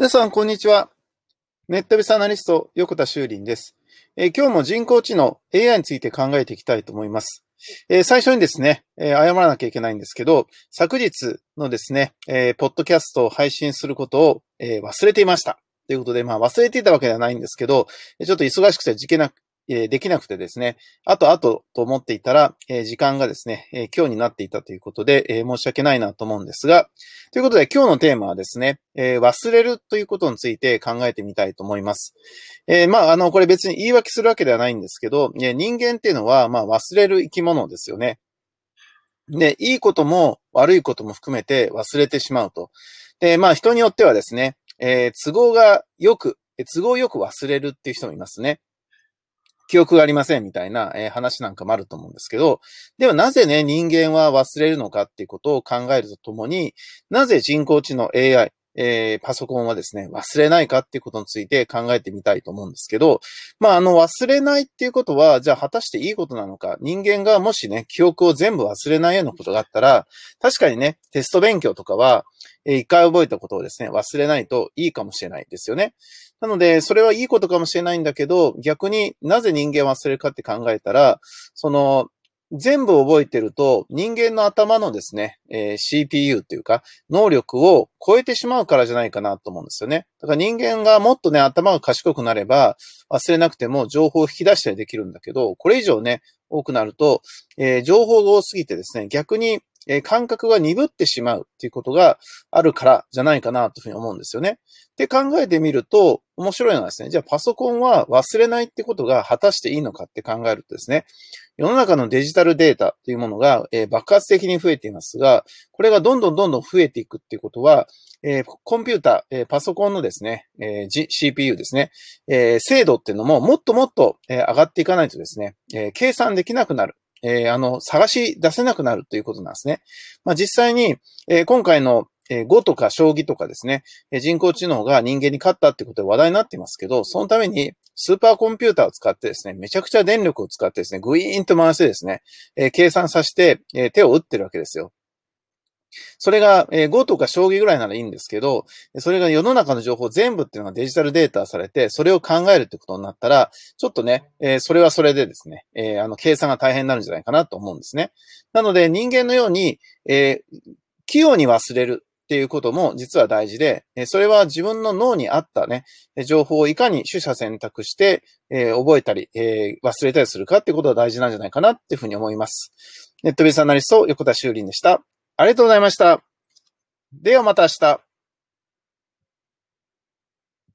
皆さん、こんにちは。ネットビスアナリスト、横田修林です、えー、今日も人工知能 AI について考えていきたいと思います。えー、最初にですね、えー、謝らなきゃいけないんですけど、昨日のですね、えポッドキャストを配信することを、え忘れていました。ということで、まあ忘れていたわけではないんですけど、ちょっと忙しくて時なえできなくてですね、あとあとと思っていたら、え時間がですね、え今日になっていたということで、え申し訳ないなと思うんですが、ということで今日のテーマはですね、え忘れるということについて考えてみたいと思います。え、まあ、あの、これ別に言い訳するわけではないんですけど、人間っていうのは、まあ、忘れる生き物ですよね。で、いいことも悪いことも含めて忘れてしまうと。で、まあ、人によってはですね、え、都合がよく、都合よく忘れるっていう人もいますね。記憶がありませんみたいな、え話なんかもあると思うんですけど、ではなぜね、人間は忘れるのかっていうことを考えるとともに、なぜ人工知能 AI、えー、パソコンはですね、忘れないかっていうことについて考えてみたいと思うんですけど、まあ、あの、忘れないっていうことは、じゃあ果たしていいことなのか、人間がもしね、記憶を全部忘れないようなことがあったら、確かにね、テスト勉強とかは、えー、一回覚えたことをですね、忘れないといいかもしれないですよね。なので、それはいいことかもしれないんだけど、逆になぜ人間忘れるかって考えたら、その、全部覚えてると、人間の頭のですね、えー、CPU っていうか、能力を超えてしまうからじゃないかなと思うんですよね。だから人間がもっとね、頭が賢くなれば、忘れなくても情報を引き出したりできるんだけど、これ以上ね、多くなると、えー、情報が多すぎてですね、逆にえ感覚が鈍ってしまうっていうことがあるからじゃないかなというふうに思うんですよね。で考えてみると、面白いのはですね、じゃあパソコンは忘れないってことが果たしていいのかって考えるとですね、世の中のデジタルデータというものが、え爆発的に増えていますが、これがどんどんどんどん増えていくっていうことは、えコンピューター、えパソコンのですね、え CPU ですね、え精度っていうのももっともっと、え上がっていかないとですね、え計算できなくなる。えー、あの、探し出せなくなるということなんですね。まあ、実際に、えー、今回のえ語とか将棋とかですね、え人工知能が人間に勝ったってことで話題になっていますけど、そのためにスーパーコンピューターを使ってですね、めちゃくちゃ電力を使ってですね、グイーンと回してですね、え計算させて、え手を打ってるわけですよ。それが、えー、5とか将棋ぐらいならいいんですけど、それが世の中の情報全部っていうのがデジタルデータされて、それを考えるってことになったら、ちょっとね、えー、それはそれでですね、えー、あの、計算が大変になるんじゃないかなと思うんですね。なので、人間のように、え器用に忘れるっていうことも実は大事で、えそれは自分の脳に合ったね、情報をいかに取捨選択して、え覚えたり、え忘れたりするかってことが大事なんじゃないかなっていうふうに思います。ネットベースアナリスト、横田修林でした。ありがとうございました。ではまた明日。